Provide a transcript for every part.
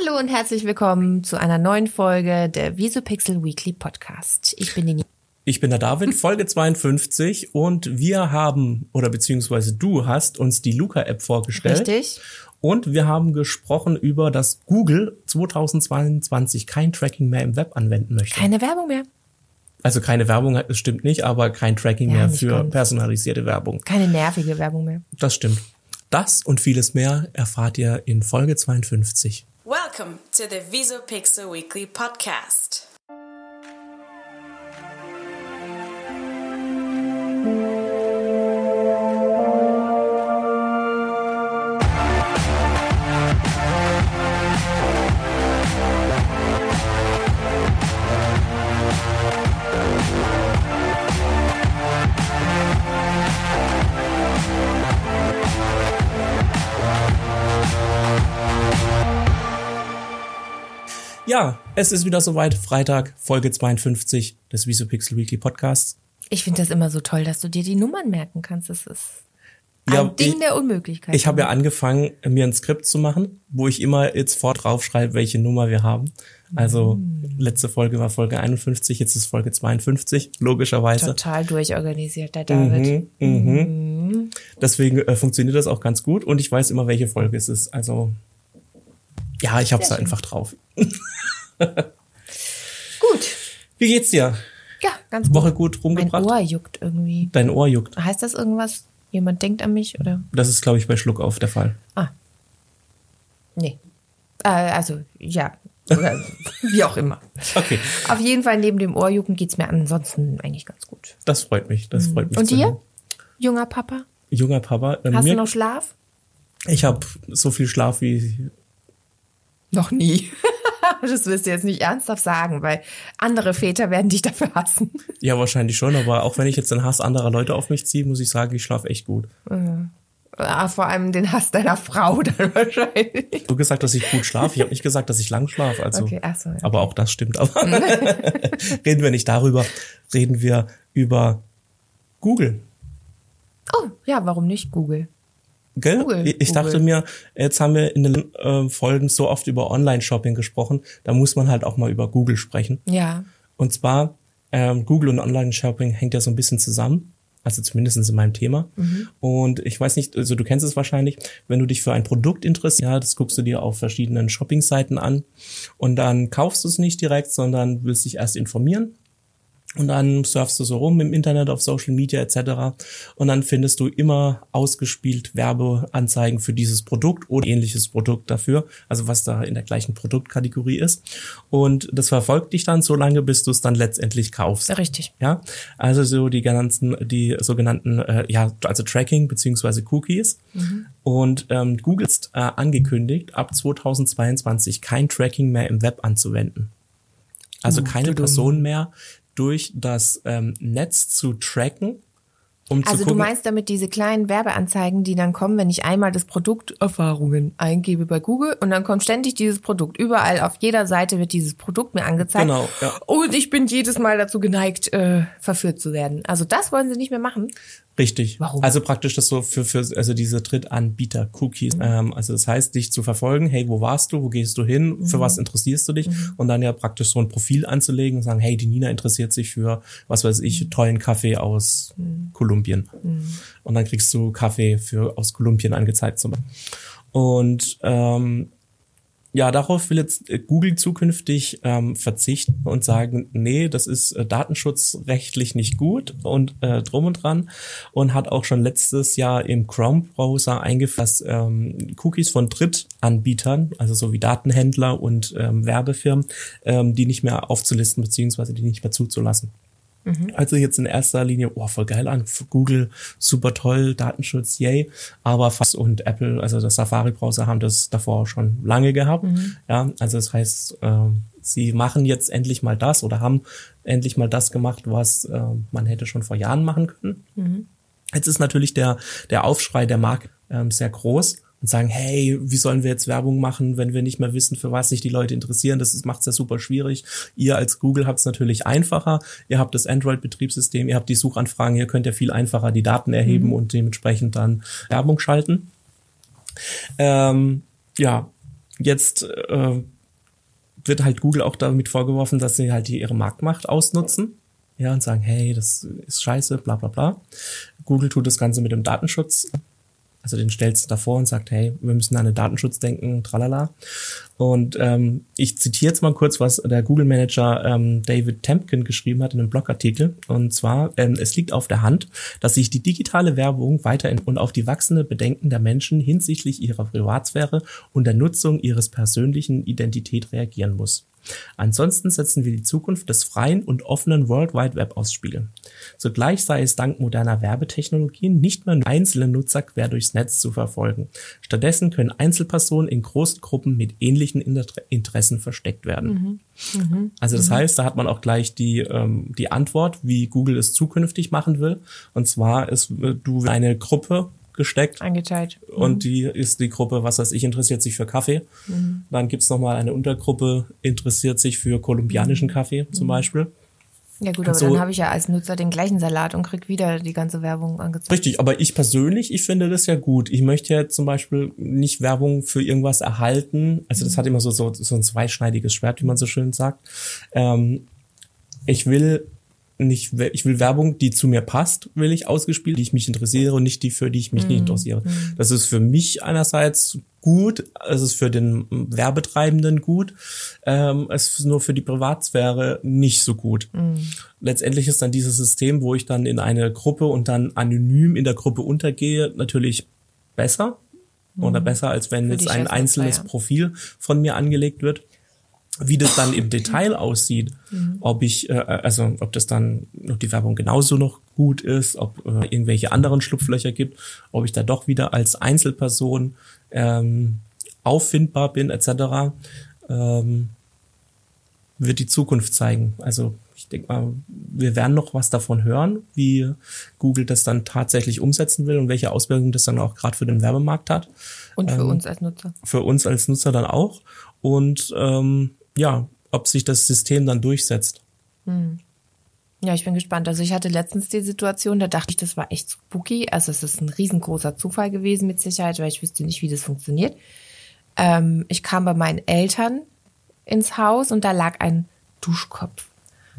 Hallo und herzlich willkommen zu einer neuen Folge der Visupixel Weekly Podcast. Ich bin die Ich bin der David, Folge 52 und wir haben, oder beziehungsweise du hast uns die Luca-App vorgestellt. Richtig. Und wir haben gesprochen über, dass Google 2022 kein Tracking mehr im Web anwenden möchte. Keine Werbung mehr. also keine Werbung, das stimmt nicht, aber kein Tracking Ja, mehr für ganz. personalisierte Werbung. Keine nervige Werbung mehr. Das stimmt. Das und vieles mehr erfahrt ihr in Folge 52. Welcome to the Visopixel Weekly Podcast. Ja, es ist wieder soweit. Freitag, Folge 52 des Visupixel Weekly Podcasts. Ich finde das immer so toll, dass du dir die Nummern merken kannst. Das ist ein Ja, Ding ich- der Unmöglichkeit. Ich habe ja angefangen, mir ein Skript zu machen, wo ich immer jetzt vor draufschreibe, welche Nummer wir haben. Also letzte Folge war Folge 51, jetzt ist Folge 52, logischerweise. total durchorganisiert, der David. Mhm. Deswegen äh, funktioniert das auch ganz gut und ich weiß immer, welche Folge es ist. Also ja, ich hab's da schön. einfach drauf. Gut. Wie geht's dir? Ja, ganz gut. Woche gut Mein rumgebracht? Ohr juckt irgendwie. Dein Ohr juckt. Heißt das irgendwas? Jemand denkt an mich oder? Das ist, glaube ich, bei Schluck auf der Fall. Ah. Nee. Äh, also, ja. Oder wie auch immer. Okay, Auf jeden Fall neben dem Ohrjucken geht's mir ansonsten eigentlich ganz gut. das freut mich. Das freut mich. Und dir? hören. Junger Papa? Junger Papa. äh, Hast du noch Schlaf? ich habe so viel Schlaf wie Noch nie. das wirst du jetzt nicht ernsthaft sagen, weil andere Väter werden dich dafür hassen. Ja, wahrscheinlich schon, aber auch wenn ich jetzt den Hass anderer Leute auf mich ziehe, muss ich sagen, ich schlafe echt gut. Ah, Vor allem den Hass deiner Frau dann wahrscheinlich. Du gesagt, dass ich gut schlafe. Ich habe nicht gesagt, dass ich lang schlafe. Also, Okay, ach so, okay. aber auch das stimmt. Aber reden wir nicht darüber. Reden wir über Google. Oh, ja, warum nicht Google? Gell? Google, ich ich dachte Google. mir, jetzt haben wir in den äh, Folgen so oft über Online-Shopping gesprochen, da muss man halt auch mal über Google sprechen. Ja. Und zwar, ähm, Google und Online-Shopping hängt ja so ein bisschen zusammen. Also zumindest in meinem Thema. Und ich weiß nicht, also du kennst es wahrscheinlich, wenn du dich für ein Produkt interessierst, ja, das guckst du dir auf verschiedenen Shopping-Seiten an und dann kaufst du es nicht direkt, sondern willst dich erst informieren. Und dann surfst du so rum im Internet, auf Social Media etc. Und dann findest du immer ausgespielt Werbeanzeigen für dieses Produkt oder ähnliches Produkt dafür, also was da in der gleichen Produktkategorie ist. Und das verfolgt dich dann so lange, bis du es dann letztendlich kaufst. Richtig. Ja, also so die ganzen, die sogenannten, äh, ja, also Tracking beziehungsweise Cookies. Und ähm, Google ist äh, angekündigt, ab 2022 kein Tracking mehr im Web anzuwenden. Also keine dudum. Person mehr durch das ähm, Netz zu tracken, um zu Also gucken. du meinst damit diese kleinen Werbeanzeigen, die dann kommen, wenn ich einmal das Produkt Erfahrungen eingebe bei Google und dann kommt ständig dieses Produkt. Überall auf jeder Seite wird dieses Produkt mir angezeigt. Genau, ja. Und ich bin jedes Mal dazu geneigt, äh, verführt zu werden. Also das wollen sie nicht mehr machen. Richtig. Warum? Also praktisch das so für, für also diese Drittanbieter-Cookies. Mhm. Ähm, also das heißt, dich zu verfolgen, hey, wo warst du, wo gehst du hin, Mhm. für was interessierst du dich? Und dann ja praktisch so ein Profil anzulegen und sagen, hey, die Nina interessiert sich für, was weiß ich, Mhm. tollen Kaffee aus Kolumbien. Und dann kriegst du Kaffee für aus Kolumbien angezeigt zum Beispiel. Und ähm, ja, darauf will jetzt äh, Google zukünftig ähm, verzichten und sagen, nee, das ist äh, datenschutzrechtlich nicht gut und äh, drum und dran und hat auch schon letztes Jahr im Chrome-Browser eingeführt, dass ähm, Cookies von Drittanbietern, also so wie Datenhändler und ähm, Werbefirmen, ähm, die nicht mehr aufzulisten beziehungsweise die nicht mehr zuzulassen. Also jetzt in erster Linie, oh, voll geil an, Google, super toll, Datenschutz, yay. Aber fast und Apple, also das Safari-Browser haben das davor schon lange gehabt. Ja, also das heißt, ähm, sie machen jetzt endlich mal das oder haben endlich mal das gemacht, was äh, man hätte schon vor Jahren machen können. Jetzt ist natürlich der, der Aufschrei der Marke ähm, sehr groß und sagen, hey, wie sollen wir jetzt Werbung machen, wenn wir nicht mehr wissen, für was sich die Leute interessieren? Das macht es ja super schwierig. Ihr als Google habt es natürlich einfacher. Ihr habt das Android-Betriebssystem, ihr habt die Suchanfragen, ihr könnt ja viel einfacher die Daten erheben und dementsprechend dann Werbung schalten. Ähm, ja, jetzt äh, wird halt Google auch damit vorgeworfen, dass sie halt ihre Marktmacht ausnutzen. Ja, und sagen, hey, das ist scheiße, bla bla bla. Google tut das Ganze mit dem Datenschutz also den stellst du davor und sagt, hey, wir müssen an den Datenschutz denken, tralala. Und ähm, ich zitiere jetzt mal kurz, was der Google Manager ähm, David Tempkin geschrieben hat in einem Blogartikel. Und zwar, ähm, es liegt auf der Hand, dass sich die digitale Werbung weiterhin und auf die wachsende Bedenken der Menschen hinsichtlich ihrer Privatsphäre und der Nutzung ihres persönlichen Identität reagieren muss. Ansonsten setzen wir die Zukunft des freien und offenen World Wide Web aufs Spiel. Zugleich sei es dank moderner Werbetechnologien nicht mehr nur einzelne Nutzer quer durchs Netz zu verfolgen. Stattdessen können Einzelpersonen in großen Gruppen mit ähnlichen Interessen versteckt werden. Mhm. Mhm. Also das mhm. heißt, da hat man auch gleich die, ähm, die Antwort, wie Google es zukünftig machen will. Und zwar ist äh, du eine Gruppe gesteckt. Eingeteilt. Mhm. Und die ist die Gruppe, was weiß ich, interessiert sich für Kaffee. Mhm. Dann gibt's noch mal eine Untergruppe, interessiert sich für kolumbianischen mhm. Kaffee zum mhm. Beispiel. Ja gut, aber so, dann habe ich ja als Nutzer den gleichen Salat und krieg wieder die ganze Werbung angezeigt. Richtig, aber ich persönlich, ich finde das ja gut. Ich möchte ja zum Beispiel nicht Werbung für irgendwas erhalten. Also das mhm. hat immer so, so, so ein zweischneidiges Schwert, wie man so schön sagt. Ähm, ich will nicht, ich will Werbung, die zu mir passt, will ich ausgespielt, die ich mich interessiere und nicht die, für die ich mich mm. nicht mhm. interessiere. Mm. Das ist für mich einerseits gut, es ist für den Werbetreibenden gut, ähm, es ist nur für die Privatsphäre nicht so gut. Mm. Letztendlich ist dann dieses System, wo ich dann in eine Gruppe und dann anonym in der Gruppe untergehe, natürlich besser oder besser, als wenn jetzt ein einzelnes. Profil von mir angelegt wird wie das dann im Detail aussieht, mhm. ob ich, äh, also ob das dann noch die Werbung genauso noch gut ist, ob äh, irgendwelche anderen Schlupflöcher gibt, ob ich da doch wieder als Einzelperson ähm, auffindbar bin, etc., ähm, wird die Zukunft zeigen. Also ich denke mal, wir werden noch was davon hören, wie Google das dann tatsächlich umsetzen will und welche Auswirkungen das dann auch gerade für den Werbemarkt hat. Und für ähm, uns als Nutzer. Für uns als Nutzer dann auch. Und ähm, ja, ob sich das System dann durchsetzt. Hm. Ja, ich bin gespannt. Also ich hatte letztens die Situation, da dachte ich, das war echt spooky. Also es ist ein riesengroßer Zufall gewesen mit Sicherheit, weil ich wüsste nicht, wie das funktioniert. Ähm, ich kam bei meinen Eltern ins Haus und da lag ein Duschkopf.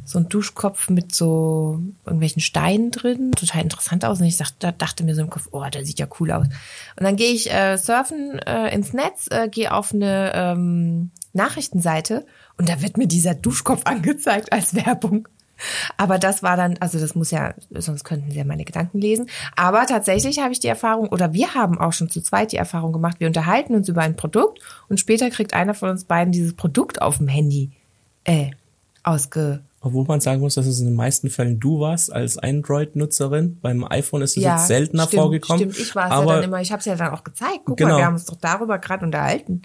So ein Duschkopf mit so irgendwelchen Steinen drin. Total interessant aus. Und ich dachte, dachte mir so im Kopf, oh, der sieht ja cool aus. Und dann gehe ich äh, surfen äh, ins Netz, äh, gehe auf eine ähm, Nachrichtenseite und da wird mir dieser Duschkopf angezeigt als Werbung. Aber das war dann, also das muss ja, sonst könnten sie ja meine Gedanken lesen. Aber tatsächlich habe ich die Erfahrung, oder wir haben auch schon zu zweit die Erfahrung gemacht, wir unterhalten uns über ein Produkt und später kriegt einer von uns beiden dieses Produkt auf dem Handy äh, ausge. Obwohl man sagen muss, dass es in den meisten Fällen du warst als Android-Nutzerin. Beim iPhone ist es ja, jetzt seltener stimmt, vorgekommen. Stimmt, ich war es ja dann immer. Ich habe es ja dann auch gezeigt. Guck genau. mal, wir haben uns doch darüber gerade unterhalten.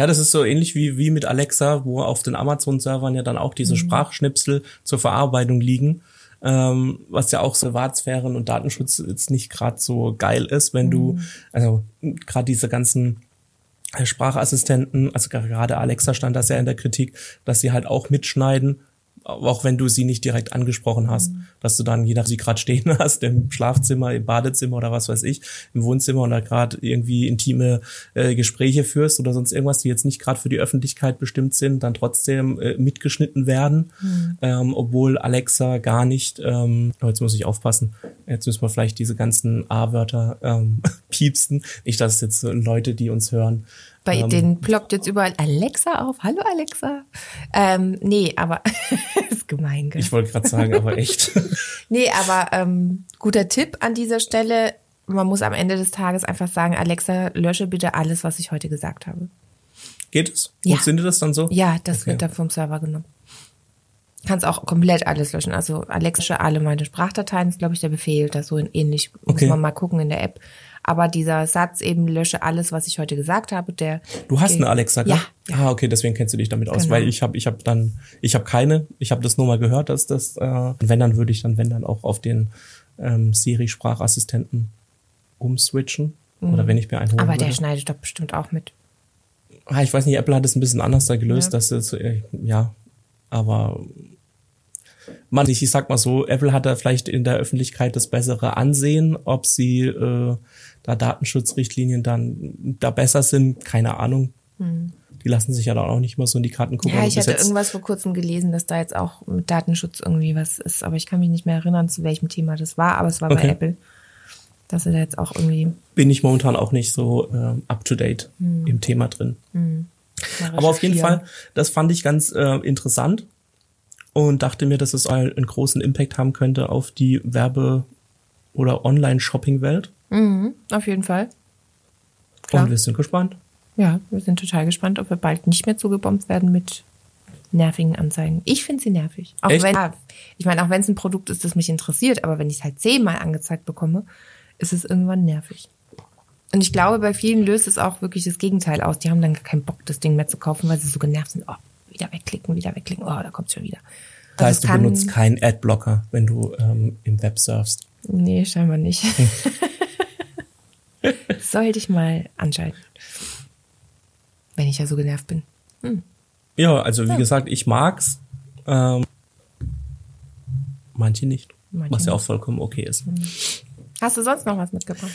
Ja, das ist so ähnlich wie, wie mit Alexa, wo auf den Amazon-Servern ja dann auch diese mhm. Sprachschnipsel zur Verarbeitung liegen. Ähm, was ja auch Privatsphären und Datenschutz jetzt nicht gerade so geil ist, wenn mhm. du, also gerade diese ganzen Sprachassistenten, also gerade Alexa stand das ja in der Kritik, dass sie halt auch mitschneiden auch wenn du sie nicht direkt angesprochen hast, mhm. Dass du dann, je nachdem, sie gerade stehen hast, im Schlafzimmer, im Badezimmer oder was weiß ich, im Wohnzimmer oder gerade irgendwie intime äh, Gespräche führst oder sonst irgendwas, die jetzt nicht gerade für die Öffentlichkeit bestimmt sind, dann trotzdem äh, mitgeschnitten werden, mhm. ähm, obwohl Alexa gar nicht, ähm, oh, jetzt muss ich aufpassen, jetzt müssen wir vielleicht diese ganzen A-Wörter ähm, piepsten, nicht, dass jetzt Leute, die uns hören, bei ähm, denen ploppt jetzt überall Alexa auf. Hallo Alexa. Ähm, nee, aber ist gemein. Gell? Ich wollte gerade sagen, aber echt. nee, aber ähm, guter Tipp an dieser Stelle. Man muss am Ende des Tages einfach sagen, Alexa, lösche bitte alles, was ich heute gesagt habe. Geht es? Ja. Funktioniert das dann so? Ja, das okay. wird dann vom Server genommen. Kannst auch komplett alles löschen. Also Alexa, alle meine Sprachdateien ist, glaube ich, der Befehl. Das so ähnlich. Okay. Muss man mal gucken in der App. Aber dieser Satz eben lösche alles, was ich heute gesagt habe, der. Du hast eine Alexa, ja, ja. Ah, okay, deswegen kennst du dich damit aus, genau. weil ich habe, ich habe dann, ich habe keine, ich habe das nur mal gehört, dass das, äh, wenn dann würde ich dann, wenn dann auch auf den ähm, Siri-Sprachassistenten umswitchen mhm. oder wenn ich mir einen holen Aber würde. der schneidet doch bestimmt auch mit. Ah, ich weiß nicht, Apple hat es ein bisschen anders da gelöst, ja. dass es, äh, ja, aber man, ich, ich sag mal so, Apple hat da vielleicht in der Öffentlichkeit das bessere Ansehen, ob sie äh, da Datenschutzrichtlinien dann da besser sind, keine Ahnung. Die lassen sich ja dann auch nicht mal so in die Karten gucken. Ja, ich hatte irgendwas vor kurzem gelesen, dass da jetzt auch mit Datenschutz irgendwie was ist, aber ich kann mich nicht mehr erinnern, zu welchem Thema das war, aber es war bei Okay. Apple. Dass sie da jetzt auch irgendwie bin ich momentan auch nicht so ähm, up to date Hm. im Thema drin. mal Aber auf jeden. Fall, das fand ich ganz äh, interessant und dachte mir, dass es einen großen Impact haben könnte auf die Werbe- oder Online-Shopping-Welt. Mhm, auf jeden Fall. Klar. Und wir sind gespannt. Ja, wir sind total gespannt, ob wir bald nicht mehr zugebombt werden mit nervigen Anzeigen. Ich finde sie nervig. Auch Echt? wenn, ich meine, auch wenn es ein Produkt ist, das mich interessiert, aber wenn ich es halt zehnmal angezeigt bekomme, ist es irgendwann nervig. Und ich glaube, bei vielen löst es auch wirklich das Gegenteil aus. Die haben dann gar keinen Bock, das Ding mehr zu kaufen, weil sie so genervt sind. Oh, wieder wegklicken, wieder wegklicken. Oh, da kommt's schon wieder. Das heißt, es du benutzt keinen Adblocker, wenn du ähm, im Web surfst. Nee, scheinbar nicht. Sollte ich mal anschalten. Wenn ich ja so genervt bin. Ja, also wie gesagt, ich mag's. Ähm, manche nicht. Manche was ja auch vollkommen okay ist. Hast du sonst noch was mitgebracht?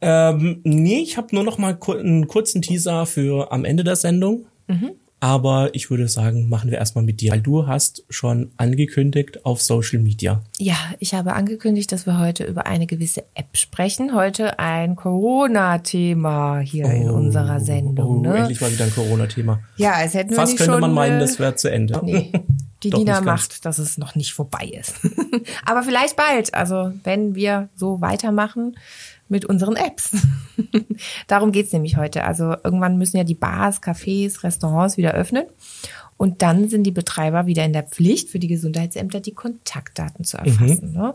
Ähm, nee, ich habe nur noch mal kur einen kurzen Teaser für am Ende der Sendung. Aber ich würde sagen, machen wir erstmal mit dir, weil du hast schon angekündigt auf Social Media. Ja, ich habe angekündigt, dass wir heute über eine gewisse App sprechen. Heute ein Corona-Thema hier in unserer Sendung. Oh, ne? endlich mal wieder ein Corona-Thema. Ja, als hätten wir Fast nicht könnte man meinen, äh, das wäre zu Ende. Nee, die Doch Nina macht, dass es noch nicht vorbei ist. Aber vielleicht bald. Also wenn wir so weitermachen mit unseren Apps. Darum geht's nämlich heute. Also irgendwann müssen ja die Bars, Cafés, Restaurants wieder öffnen. Und dann sind die Betreiber wieder in der Pflicht, für die Gesundheitsämter die Kontaktdaten zu erfassen. Ne?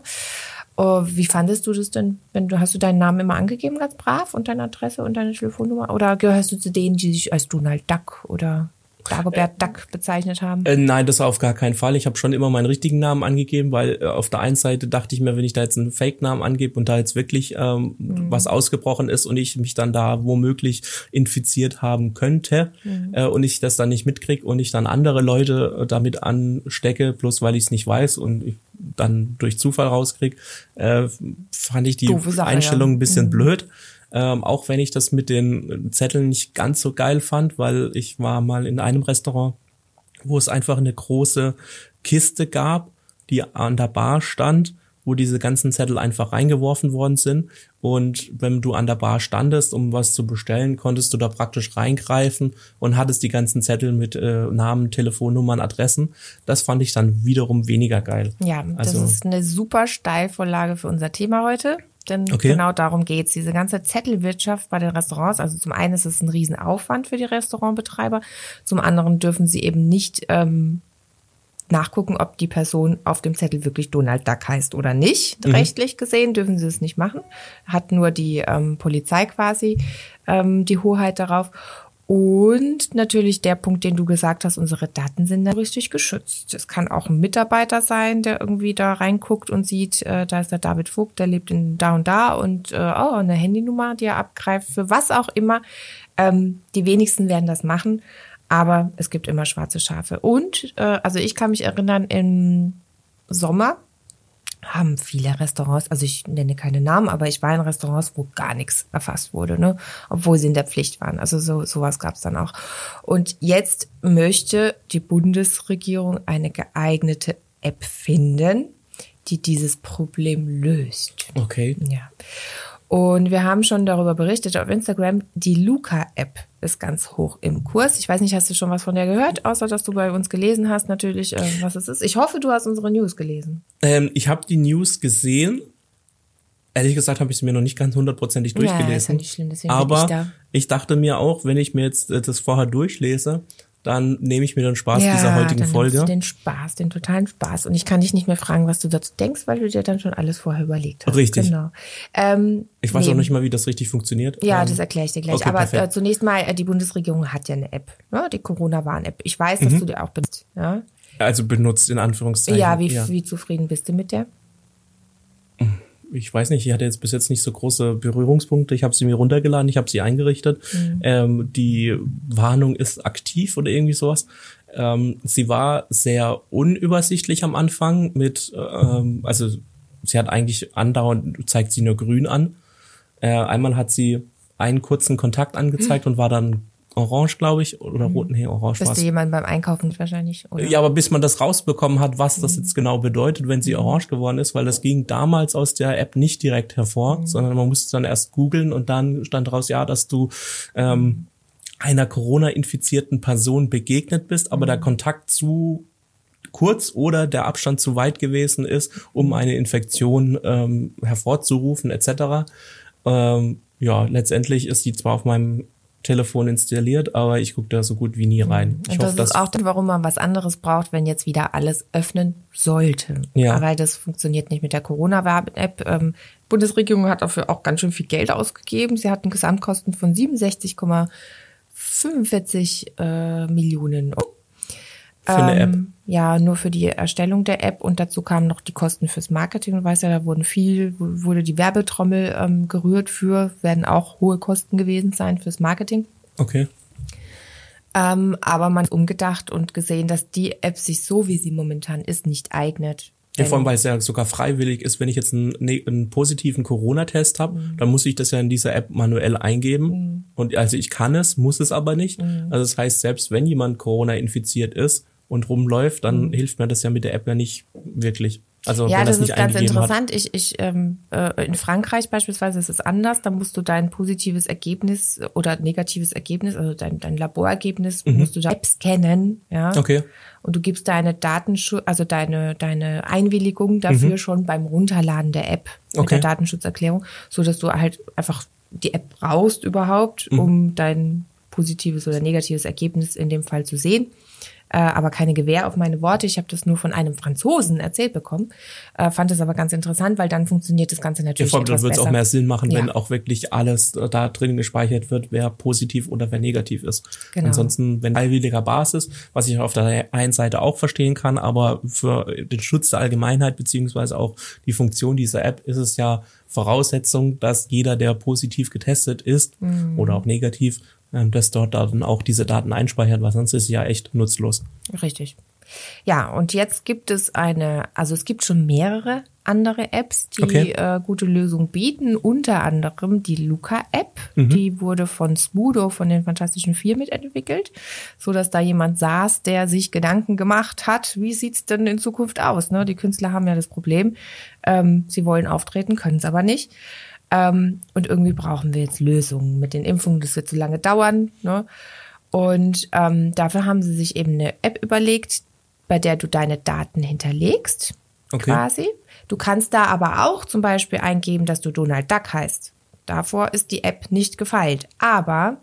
Oh, wie fandest du das denn? Wenn du hast du deinen Namen immer angegeben, ganz brav und deine Adresse und deine Telefonnummer? Oder gehörst du zu denen, die sich als Donald Duck oder Dagobert Duck bezeichnet haben? Äh, nein, das auf gar keinen Fall. Ich habe schon immer meinen richtigen Namen angegeben, weil äh, auf der einen Seite dachte ich mir, wenn ich da jetzt einen Fake-Namen angebe und da jetzt wirklich ähm, was ausgebrochen ist und ich mich dann da womöglich infiziert haben könnte äh, und ich das dann nicht mitkrieg und ich dann andere Leute äh, damit anstecke, bloß weil ich es nicht weiß und ich dann durch Zufall rauskrieg, äh, fand ich die Sache, Einstellung ja. ein bisschen blöd. Ähm, auch wenn ich das mit den Zetteln nicht ganz so geil fand, weil ich war mal in einem Restaurant, wo es einfach eine große Kiste gab, die an der Bar stand, wo diese ganzen Zettel einfach reingeworfen worden sind. Und wenn du an der Bar standest, um was zu bestellen, konntest du da praktisch reingreifen und hattest die ganzen Zettel mit äh, Namen, Telefonnummern, Adressen. Das fand ich dann wiederum weniger geil. Ja, also, das ist eine super Steilvorlage für unser Thema heute. Denn Okay. genau darum geht's. Diese ganze Zettelwirtschaft bei den Restaurants, also zum einen ist es ein Riesenaufwand für die Restaurantbetreiber, zum anderen dürfen sie eben nicht ähm, nachgucken, ob die Person auf dem Zettel wirklich Donald Duck heißt oder nicht. Rechtlich gesehen dürfen sie es nicht machen. Hat nur die ähm, Polizei quasi ähm, die Hoheit darauf. Und natürlich der Punkt, den du gesagt hast, unsere Daten sind da richtig geschützt. Es kann auch ein Mitarbeiter sein, der irgendwie da reinguckt und sieht, äh, da ist der David Vogt, der lebt in da und da und äh, oh, eine Handynummer, die er abgreift, für was auch immer. Ähm, die wenigsten werden das machen, aber es gibt immer schwarze Schafe. Und äh, also ich kann mich erinnern, im Sommer haben viele Restaurants, also ich nenne keine Namen, aber ich war in Restaurants, wo gar nichts erfasst wurde, ne? obwohl sie in der Pflicht waren. Also so sowas gab es dann auch. Und jetzt möchte die Bundesregierung eine geeignete App finden, die dieses Problem löst. okay. Ja. Und wir haben schon darüber berichtet auf Instagram. Die Luca-App ist ganz hoch im Kurs. Ich weiß nicht, hast du schon was von der gehört, außer dass du bei uns gelesen hast, natürlich, äh, was es ist. Ich hoffe, du hast unsere News gelesen. Ähm, ich habe die News gesehen. Ehrlich gesagt habe ich sie mir noch nicht ganz hundertprozentig Ja, ist durchgelesen. ja nicht schlimm, deswegen bin Aber ich da. ich dachte mir auch, wenn ich mir jetzt äh, das vorher durchlese, dann nehme ich mir den Spaß dieser heutigen dann Folge. du den Spaß, den totalen Spaß. Und ich kann dich nicht mehr fragen, was du dazu denkst, weil du dir dann schon alles vorher überlegt hast. Richtig. Genau. Ähm, Ich weiß nee. auch nicht mal, wie das richtig funktioniert. Ja, Ähm, das erkläre ich dir gleich. okay, Aber perfekt. äh, zunächst mal, äh, die Bundesregierung hat ja eine App, ne? die Corona-Warn-App. Ich weiß, dass Mhm. du die auch benutzt. Ja, Also benutzt in Anführungszeichen. ja, wie, wie zufrieden bist du mit der? Ich weiß nicht, ich hatte jetzt bis jetzt nicht so große Berührungspunkte. Ich habe sie mir runtergeladen, ich habe sie eingerichtet. Mhm. Ähm, die Warnung ist aktiv oder irgendwie sowas. Ähm, sie war sehr unübersichtlich am Anfang mit, ähm, also sie hat eigentlich andauernd, zeigt sie nur grün an. Äh, einmal hat sie einen kurzen Kontakt angezeigt und war dann orange, glaube ich, oder rot, nee, orange Bist war's. du jemand beim Einkaufen wahrscheinlich? Oder? Ja, aber bis man das rausbekommen hat, was das jetzt genau bedeutet, wenn sie orange geworden ist, weil das ging damals aus der App nicht direkt hervor, sondern man musste dann erst googeln und dann stand raus, ja, dass du ähm, einer Corona-infizierten Person begegnet bist, aber der Kontakt zu kurz oder der Abstand zu weit gewesen ist, um eine Infektion ähm, hervorzurufen etc. Ähm, ja, letztendlich ist die zwar auf meinem Telefon installiert, aber ich gucke da so gut wie nie rein. Ich Und das hoffe, ist auch warum man was anderes braucht, wenn jetzt wieder alles öffnen sollte. Ja. Weil das funktioniert nicht mit der Corona-App. Ähm, Bundesregierung hat dafür auch ganz schön viel Geld ausgegeben. Sie hatten Gesamtkosten von 67,45 äh, Millionen Euro. für eine App. Ja, nur für die Erstellung der App und dazu kamen noch die Kosten fürs Marketing. Du weißt ja, da wurden viel, wurde die Werbetrommel ähm, gerührt für, werden auch hohe Kosten gewesen sein fürs Marketing. Okay. Ähm, aber man hat umgedacht und gesehen, dass die App sich so, wie sie momentan ist, nicht eignet. Ja, vor allem, weil es ja sogar freiwillig ist, wenn ich jetzt einen, ne- einen positiven Corona-Test habe, dann muss ich das ja in dieser App manuell eingeben. Und also ich kann es, muss es aber nicht. Also das heißt, selbst wenn jemand Corona infiziert ist und rumläuft, dann hilft mir das ja mit der App ja nicht wirklich. Also Ja, wenn das das ist ganz interessant. Ich, ich, ähm, äh, in Frankreich beispielsweise ist es anders. Da musst du dein positives Ergebnis oder negatives Ergebnis, also dein, dein Laborergebnis, musst du da App scannen, ja. hat. Okay. Und du gibst deine Datenschutz, also deine, deine Einwilligung dafür schon beim Runterladen der App mit Okay. der Datenschutzerklärung, so dass du halt einfach die App brauchst überhaupt, um dein positives oder negatives Ergebnis in dem Fall zu sehen. Äh, aber keine Gewähr auf meine Worte. Ich habe das nur von einem Franzosen erzählt bekommen. Äh, fand es aber ganz interessant, weil dann funktioniert das Ganze Ja, natürlich vor allem, dann wird es auch mehr Sinn machen, wenn Ja. auch wirklich alles da drin gespeichert wird, wer positiv oder wer negativ ist. Genau. Ansonsten, wenn freiwilliger Basis, was ich auf der einen Seite auch verstehen kann, aber für den Schutz der Allgemeinheit beziehungsweise auch die Funktion dieser App ist es ja Voraussetzung, dass jeder, der positiv getestet ist Mhm. oder auch negativ, dass dort dann auch diese Daten einspeichert, weil sonst ist es ja echt nutzlos. Richtig. Ja, und jetzt gibt es eine, also es gibt schon mehrere andere Apps, die Okay. äh, gute Lösungen bieten, unter anderem die Luca-App. Mhm. Die wurde von Smudo, von den Fantastischen Vier mitentwickelt, so dass da jemand saß, der sich Gedanken gemacht hat, wie sieht's denn in Zukunft aus? Ne? Die Künstler haben ja das Problem, ähm, sie wollen auftreten, können es aber nicht. Ähm, und irgendwie brauchen wir jetzt Lösungen mit den Impfungen, das wird zu lange dauern. Ne? Und ähm, dafür haben sie sich eben eine App überlegt, bei der du deine Daten hinterlegst, Okay. quasi. Du kannst da aber auch zum Beispiel eingeben, dass du Donald Duck heißt. Davor ist die App nicht gefeilt. Aber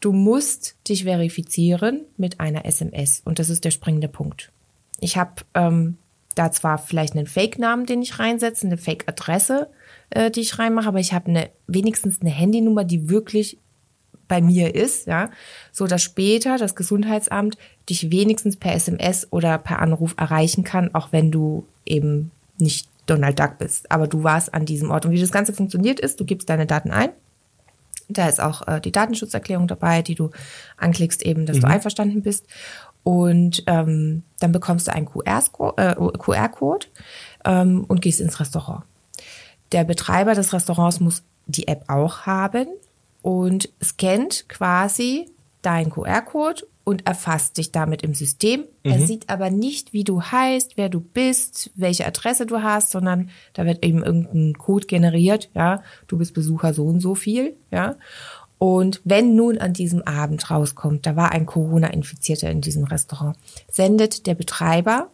du musst dich verifizieren mit einer SMS. Und das ist der springende Punkt. Ich habe ähm, da zwar vielleicht einen Fake-Namen, den ich reinsetze, eine Fake-Adresse, äh, die ich reinmache, aber ich habe eine, wenigstens eine Handynummer, die wirklich bei mir ist, ja, so dass später das Gesundheitsamt dich wenigstens per SMS oder per Anruf erreichen kann, auch wenn du eben nicht Donald Duck bist, aber du warst an diesem Ort. Und wie das Ganze funktioniert ist, du gibst deine Daten ein. Da ist auch äh, die Datenschutzerklärung dabei, die du anklickst, eben, dass du einverstanden bist. Und ähm, dann bekommst du einen QR-Code äh, QR ähm, und gehst ins Restaurant. Der Betreiber des Restaurants muss die App auch haben und scannt quasi deinen QR-Code und erfasst dich damit im System. Er sieht aber nicht, wie du heißt, wer du bist, welche Adresse du hast, sondern da wird eben irgendein Code generiert, ja. Du bist Besucher so und so viel, ja. Und wenn nun an diesem Abend rauskommt, da war ein Corona-Infizierter in diesem Restaurant, sendet der Betreiber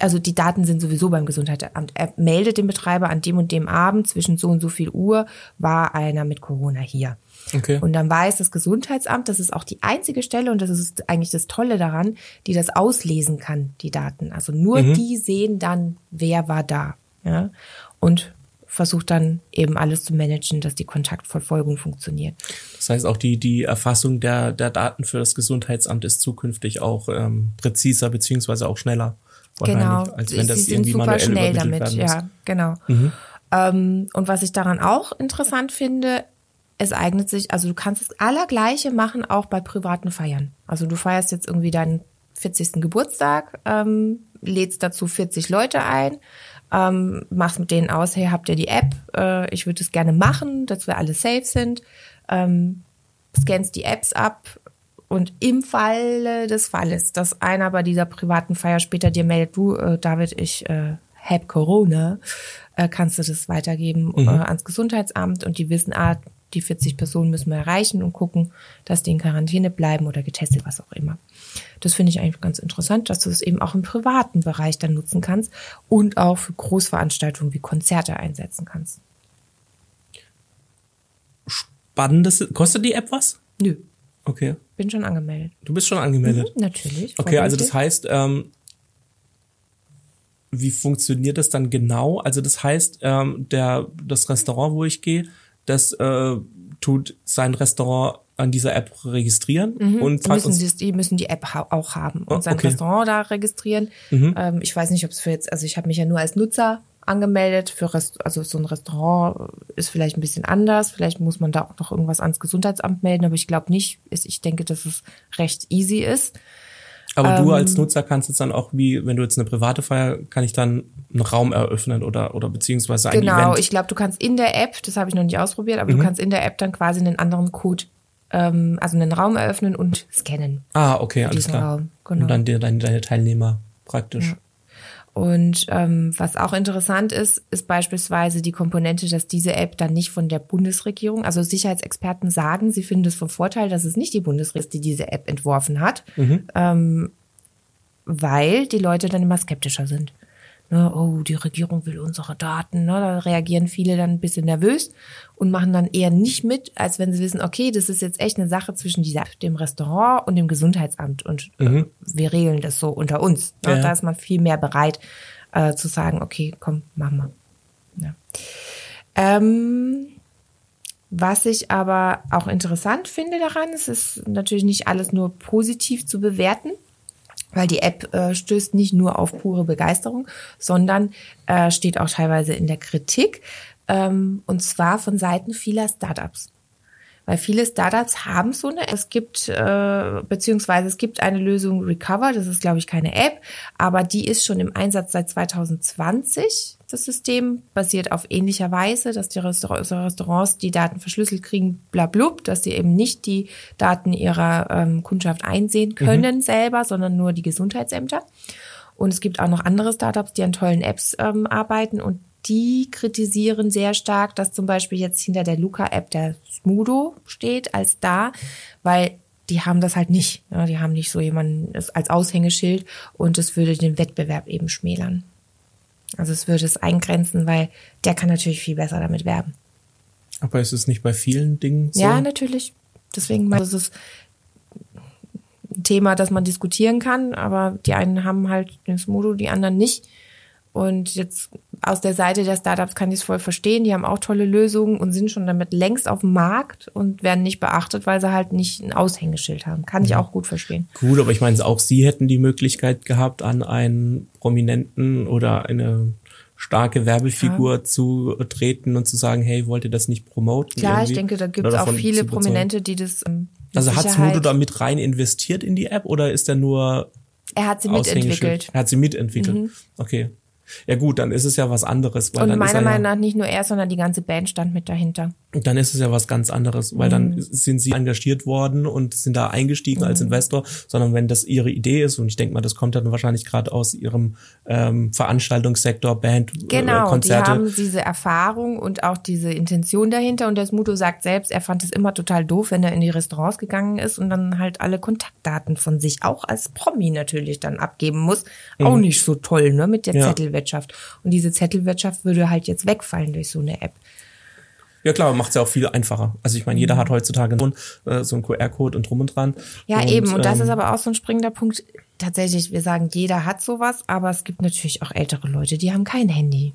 also die Daten sind sowieso beim Gesundheitsamt. Er meldet den Betreiber an dem und dem Abend zwischen so und so viel Uhr war einer mit Corona hier. Okay. Und dann weiß das Gesundheitsamt, das ist auch die einzige Stelle und das ist eigentlich das Tolle daran, die das auslesen kann, die Daten. Also nur die sehen dann, wer war da. Ja? Und versucht dann eben alles zu managen, dass die Kontaktverfolgung funktioniert. Das heißt, auch die, die Erfassung der, der Daten für das Gesundheitsamt ist zukünftig auch ähm, präziser beziehungsweise auch schneller. Genau, Als wenn das sie sind super schnell damit, ja, genau. Ähm, und was ich daran auch interessant finde, es eignet sich, also du kannst das Allergleiche machen auch bei privaten Feiern. Also du feierst jetzt irgendwie deinen 40. Geburtstag, ähm, lädst dazu 40 Leute ein, ähm, machst mit denen aus, hey, habt ihr die App? Äh, ich würde es gerne machen, dass wir alle safe sind. Ähm, scannst die Apps ab und im Falle des Falles, dass einer bei dieser privaten Feier später dir meldet, du, äh, David, ich äh, hab Corona, äh, kannst du das weitergeben Mhm. äh, ans Gesundheitsamt und die wissen, ah, die 40 Personen müssen wir erreichen und gucken, dass die in Quarantäne bleiben oder getestet, was auch immer. Das finde ich eigentlich ganz interessant, dass du es eben auch im privaten Bereich dann nutzen kannst und auch für Großveranstaltungen wie Konzerte einsetzen kannst. Spannendes. Kostet die App was? Nö, Okay. bin schon angemeldet. Du bist schon angemeldet. Mhm, natürlich. Okay, also das heißt, ähm, wie funktioniert das dann genau? Also das heißt, ähm, der das Restaurant, wo ich gehe, das äh, tut sein Restaurant an dieser App registrieren und Die fragt müssen, uns. die müssen die App ha- auch haben Oh, und sein okay. Mhm. Restaurant da registrieren. Ähm, ich weiß nicht, ob es für jetzt, also ich habe mich ja nur als Nutzer angemeldet. Für Rest, also so ein Restaurant ist vielleicht ein bisschen anders. Vielleicht muss man da auch noch irgendwas ans Gesundheitsamt melden, aber ich glaube nicht. Ich denke, dass es recht easy ist. Aber du ähm, als Nutzer kannst jetzt dann auch, wie wenn du jetzt eine private Feier, kann ich dann einen Raum eröffnen oder oder beziehungsweise ein Genau, Event. Mhm. ich glaube, du kannst in der App, das habe ich noch nicht ausprobiert, aber du kannst in der App dann quasi einen anderen Code, ähm, also einen Raum eröffnen und scannen. ah, okay, alles klar. Raum, genau. Und dann dir deine, deine Teilnehmer praktisch. Und ähm, was auch interessant ist, ist beispielsweise die Komponente, dass diese App dann nicht von der Bundesregierung, also Sicherheitsexperten sagen, sie finden es von Vorteil, dass es nicht die Bundesregierung ist, die diese App entworfen hat, ähm, weil die Leute dann immer skeptischer sind. Ne, oh, die Regierung will unsere Daten. Ne, da reagieren viele dann ein bisschen nervös und machen dann eher nicht mit, als wenn sie wissen, okay, das ist jetzt echt eine Sache zwischen dieser, dem Restaurant und dem Gesundheitsamt und äh, wir regeln das so unter uns. Ne, ja. Da ist man viel mehr bereit äh, zu sagen, okay, komm, machen wir. Ja. Ähm, was ich aber auch interessant finde daran, es ist natürlich nicht alles nur positiv zu bewerten, weil die App äh, stößt nicht nur auf pure Begeisterung, sondern äh, steht auch teilweise in der Kritik, ähm, und zwar von Seiten vieler Startups. Weil viele Startups haben so eine, es gibt, äh, beziehungsweise es gibt eine Lösung Recover, das ist glaube ich keine App, aber die ist schon im Einsatz seit 2020. Das System basiert auf ähnlicher Weise, dass die Restaur- Restaurants die Daten verschlüsselt kriegen, blablub, dass sie eben nicht die Daten ihrer ähm, Kundschaft einsehen können selber, sondern nur die Gesundheitsämter. Und es gibt auch noch andere Startups, die an tollen Apps ähm, arbeiten und die kritisieren sehr stark, dass zum Beispiel jetzt hinter der Luca-App der Smudo steht als da, weil die haben das halt nicht. Ja, die haben nicht so jemanden als Aushängeschild und es würde den Wettbewerb eben schmälern. Also es würde es eingrenzen, weil der kann natürlich viel besser damit werben. Aber ist es nicht bei vielen Dingen so? Ja, natürlich. Deswegen also es ist ein Thema, das man diskutieren kann, aber die einen haben halt den Smudo, die anderen nicht. Und jetzt aus der Seite der Startups kann ich es voll verstehen. Die haben auch tolle Lösungen und sind schon damit längst auf dem Markt und werden nicht beachtet, weil sie halt nicht ein Aushängeschild haben. Kann ich auch gut verstehen. Gut, aber ich meine, auch Sie hätten die Möglichkeit gehabt, an einen Prominenten oder eine starke Werbefigur zu treten und zu sagen, hey, wollt ihr das nicht promoten? Klar, ich denke, da gibt es auch viele? Prominente, die das. ähm, Also hat Smudo da mit rein investiert in die App oder ist er nur Er hat sie mitentwickelt. Mhm. Er hat sie mitentwickelt. Okay. Ja gut, dann ist es ja was anderes. Weil Und dann ist meiner er Meinung ja, nach nicht nur er, sondern die ganze Band stand mit dahinter. dann ist es ja was ganz anderes, weil Mhm. dann sind sie engagiert worden und sind da eingestiegen als Mhm. Investor, sondern wenn das ihre Idee ist und ich denke mal, das kommt dann wahrscheinlich gerade aus ihrem ähm, Veranstaltungssektor, Band, Genau, äh, Konzerte. die haben diese Erfahrung und auch diese Intention dahinter. Und der Smuto sagt selbst, er fand es immer total doof, wenn er in die Restaurants gegangen ist und dann halt alle Kontaktdaten von sich, auch als Promi natürlich, dann abgeben muss. Auch nicht so toll, ne, mit der Mhm. Ja. Zettelwirtschaft. Und diese Zettelwirtschaft würde halt jetzt wegfallen durch so eine App. Ja klar, macht es ja auch viel einfacher. Also ich meine, jeder hat heutzutage so einen, äh, QR-Code und drum und dran. Ja, eben. Und das ähm, ist aber auch so ein springender Punkt. Tatsächlich, wir sagen, jeder hat sowas, aber es gibt natürlich auch ältere Leute, die haben kein Handy.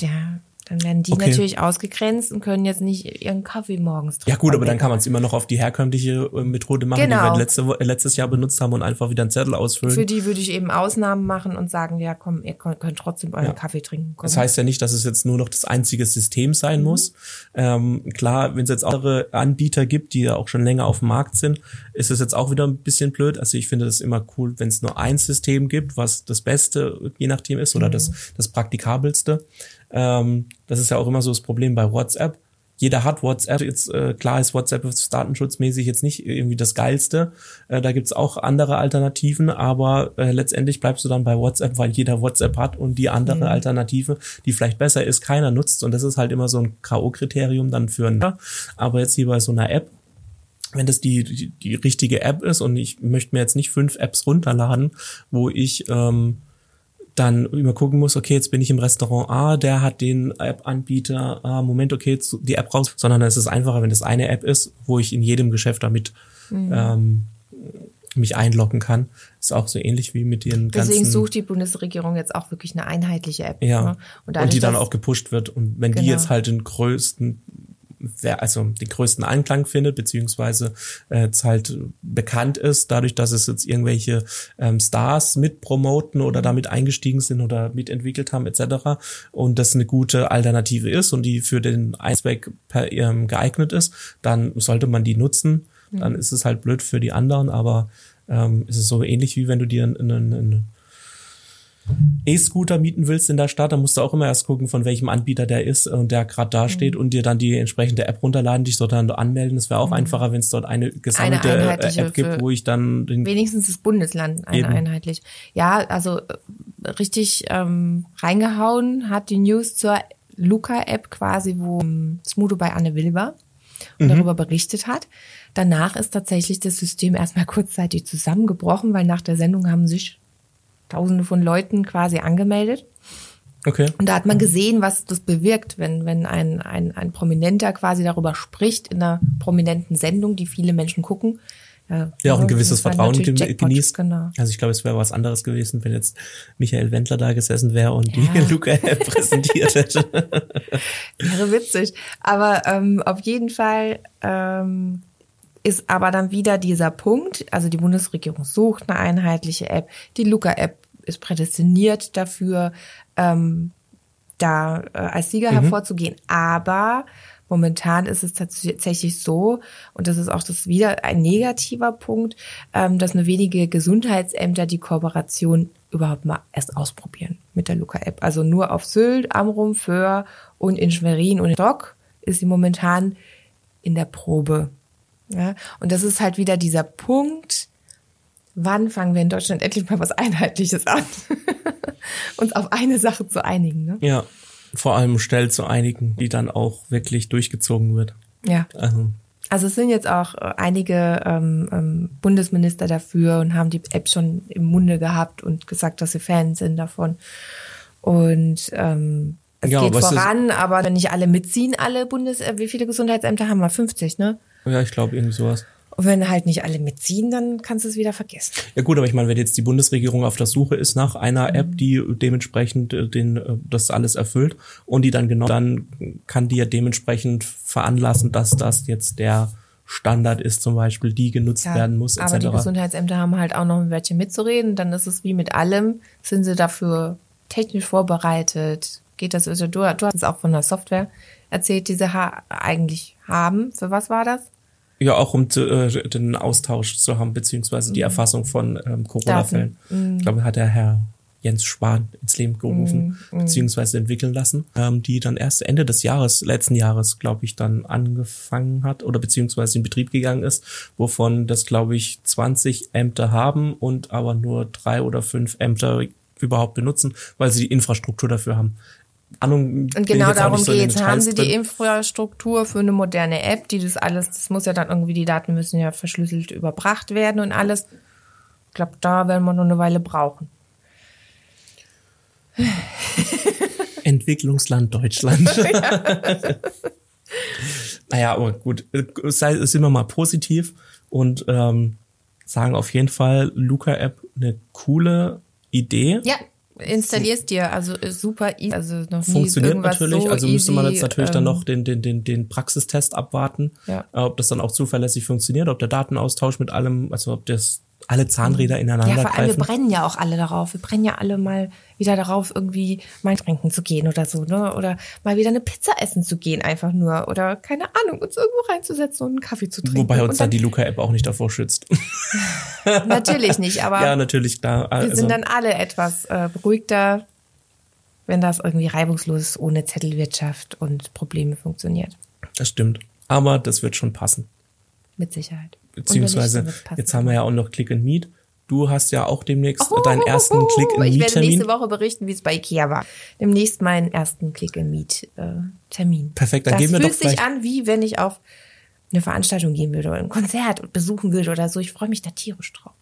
Ja, dann werden die Okay. natürlich ausgegrenzt und können jetzt nicht ihren Kaffee morgens trinken. Ja gut, aber dann kann man es immer noch auf die herkömmliche äh, Methode machen, die Genau. wir letzte, Wo- äh, letztes Jahr benutzt haben und einfach wieder einen Zettel ausfüllen. Für die würde ich eben Ausnahmen machen und sagen, ja komm, ihr könnt, könnt trotzdem euren Kaffee trinken. Komm. Das heißt ja nicht, dass es jetzt nur noch das einzige System sein Mhm. muss. Ähm, klar, wenn es jetzt andere Anbieter gibt, die ja auch schon länger auf dem Markt sind, ist es jetzt auch wieder ein bisschen blöd. Also ich finde das immer cool, wenn es nur ein System gibt, was das Beste je nachdem ist oder Mhm. das, das Praktikabelste. Ähm, das ist ja auch immer so das Problem bei WhatsApp. jeder hat WhatsApp. Jetzt äh, klar ist WhatsApp datenschutzmäßig jetzt nicht irgendwie das Geilste. Äh, da gibt's auch andere Alternativen, aber äh, letztendlich bleibst du dann bei WhatsApp, weil jeder WhatsApp hat und die andere mhm. Alternative, die vielleicht besser ist, keiner nutzt. Und das ist halt immer so ein K.O.-Kriterium dann für ein. Aber jetzt hier bei so einer App, wenn das die, die, die richtige App ist und ich möchte mir jetzt nicht fünf Apps runterladen, wo ich ähm, dann immer gucken muss, okay, jetzt bin ich im Restaurant A, der hat den App-Anbieter, ah, Moment, okay, jetzt die App raus, sondern es ist einfacher, wenn das eine App ist, wo ich in jedem Geschäft damit mhm. ähm, mich einloggen kann. Ist auch so ähnlich wie mit den ganzen... Deswegen sucht die Bundesregierung jetzt auch wirklich eine einheitliche App. Ja, ne? und, und, die dann auch gepusht wird. Und wenn genau. die jetzt halt den größten also den größten Anklang findet, beziehungsweise äh, halt bekannt ist, dadurch, dass es jetzt irgendwelche ähm, Stars mit promoten oder damit eingestiegen sind oder mitentwickelt haben, etc. Und das eine gute Alternative ist und die für den Eisberg ähm, geeignet ist, dann sollte man die nutzen. Dann ist es halt blöd für die anderen, aber ähm, es ist so ähnlich wie wenn du dir einen, einen, einen E-Scooter mieten willst in der Stadt, dann musst du auch immer erst gucken, von welchem Anbieter der ist und der gerade da steht mhm. und dir dann die entsprechende App runterladen, dich dort dann anmelden. Es wäre auch mhm. einfacher, wenn es dort eine gesammelte eine äh, App gibt, wo ich dann den wenigstens das Bundesland eine eben. einheitlich. Ja, also äh, richtig ähm, reingehauen hat die News zur Luca-App quasi, wo ähm, Smudo bei Anne Wilber und mhm. darüber berichtet hat. Danach ist tatsächlich das System erstmal kurzzeitig zusammengebrochen, weil nach der Sendung haben sich Tausende von Leuten quasi angemeldet. Okay. Und da hat man gesehen, was das bewirkt, wenn, wenn ein, ein, ein Prominenter quasi darüber spricht in einer prominenten Sendung, die viele Menschen gucken. Ja, ja auch ein gewisses Vertrauen genießt. Genau. Also ich glaube, es wäre was anderes gewesen, wenn jetzt Michael Wendler da gesessen wäre und ja. die Luca präsentiert hätte. wäre witzig. Aber ähm, auf jeden Fall ähm, ist aber dann wieder dieser Punkt, also die Bundesregierung sucht eine einheitliche App, die Luca-App ist prädestiniert dafür, ähm, da äh, als Sieger mhm. hervorzugehen. Aber momentan ist es tatsächlich so, und das ist auch das wieder ein negativer Punkt, ähm, dass nur wenige Gesundheitsämter die Kooperation überhaupt mal erst ausprobieren mit der Luca-App. Also nur auf Sylt, Amrum, Föhr und in Schwerin und in Dock ist sie momentan in der Probe. Ja, und das ist halt wieder dieser Punkt, wann fangen wir in Deutschland endlich mal was Einheitliches an? Uns auf eine Sache zu einigen. Ne? Ja, vor allem schnell zu einigen, die dann auch wirklich durchgezogen wird. Ja. Also, also es sind jetzt auch äh, einige ähm, ähm, Bundesminister dafür und haben die App schon im Munde gehabt und gesagt, dass sie Fans sind davon. Und ähm, es ja, geht voran, aber nicht alle mitziehen, alle Bundes, äh, wie viele Gesundheitsämter haben wir? 50, ne? Ja, ich glaube irgendwie sowas. Und wenn halt nicht alle mitziehen, dann kannst du es wieder vergessen. Ja gut, aber ich meine, wenn jetzt die Bundesregierung auf der Suche ist nach einer App, mhm. die dementsprechend äh, den, äh, das alles erfüllt und die dann genau, dann kann die ja dementsprechend veranlassen, dass das jetzt der Standard ist zum Beispiel, die genutzt ja, werden muss, etc. Aber die Gesundheitsämter haben halt auch noch ein Wörtchen mitzureden. Dann ist es wie mit allem, sind sie dafür technisch vorbereitet. Geht das, also du, du hast es auch von der Software erzählt, die sie ha eigentlich haben. Für was war das? Ja, auch um zu, äh, den Austausch zu haben, beziehungsweise die mhm. Erfassung von ähm, Corona-Fällen. Mhm. Ich glaube, hat der Herr Jens Spahn ins Leben gerufen, mhm. beziehungsweise entwickeln lassen, ähm, die dann erst Ende des Jahres, letzten Jahres, glaube ich, dann angefangen hat oder beziehungsweise in Betrieb gegangen ist, wovon das, glaube ich, 20 Ämter haben und aber nur drei oder fünf Ämter überhaupt benutzen, weil sie die Infrastruktur dafür haben. Ahnung. Und genau darum so geht Haben Sie die Infrastruktur für eine moderne App, die das alles, das muss ja dann irgendwie, die Daten müssen ja verschlüsselt überbracht werden und alles. Ich glaube, da werden wir noch eine Weile brauchen. Entwicklungsland Deutschland. naja, aber gut, sei, sind wir mal positiv und ähm, sagen auf jeden Fall, Luca-App eine coole Idee. Ja, installierst dir, also ist super easy, also noch Funktioniert natürlich, so also müsste man jetzt natürlich ähm, dann noch den, den, den, den Praxistest abwarten, ja. Äh, ob das dann auch zuverlässig funktioniert, ob der Datenaustausch mit allem, also ob das alle Zahnräder ineinander Ja, vor allem, wir brennen ja auch alle darauf. Wir brennen ja alle mal wieder darauf, irgendwie mal trinken zu gehen oder so, ne? Oder mal wieder eine Pizza essen zu gehen, einfach nur. Oder, keine Ahnung, uns irgendwo reinzusetzen und einen Kaffee zu trinken. Wobei uns dann, dann die Luca-App auch nicht davor schützt. natürlich nicht, aber. Ja, natürlich, klar. Also. Wir sind dann alle etwas äh, beruhigter, wenn das irgendwie reibungslos ohne Zettelwirtschaft und Probleme funktioniert. Das stimmt. Aber das wird schon passen. Mit Sicherheit. Beziehungsweise, jetzt haben wir ja auch noch Click and Meet. Du hast ja auch demnächst oh, deinen ersten oh, Click and Meet. Ich werde nächste Woche berichten, wie es bei Ikea war. Demnächst meinen ersten Click and Meet äh, Termin. Perfekt, dann das gehen wir doch fühlt sich an, wie wenn ich auf eine Veranstaltung gehen würde oder ein Konzert besuchen würde oder so. Ich freue mich da tierisch drauf.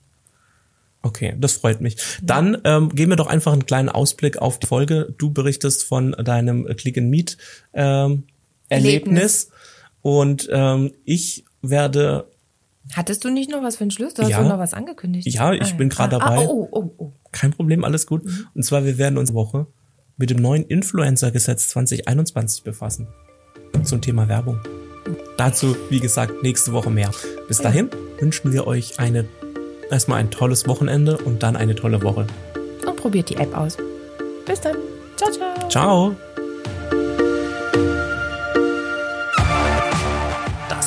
Okay, das freut mich. Dann ähm, geben wir doch einfach einen kleinen Ausblick auf die Folge. Du berichtest von deinem Click and Meet ähm, Erlebnis. Erlebnis. und ähm, ich werde Hattest du nicht noch was für einen Schluss? Du hast ja, noch was angekündigt. Ja, ich ah, bin gerade ah, dabei. Ah, oh, oh, oh. Kein Problem, alles gut. Mhm. Und zwar, wir werden uns Woche mit dem neuen Influencer-Gesetz 2021 befassen. Zum Thema Werbung. Dazu, wie gesagt, nächste Woche mehr. Bis dahin wünschen wir euch eine, erstmal ein tolles Wochenende und dann eine tolle Woche. Und probiert die App aus. Bis dann. Ciao, ciao. Ciao.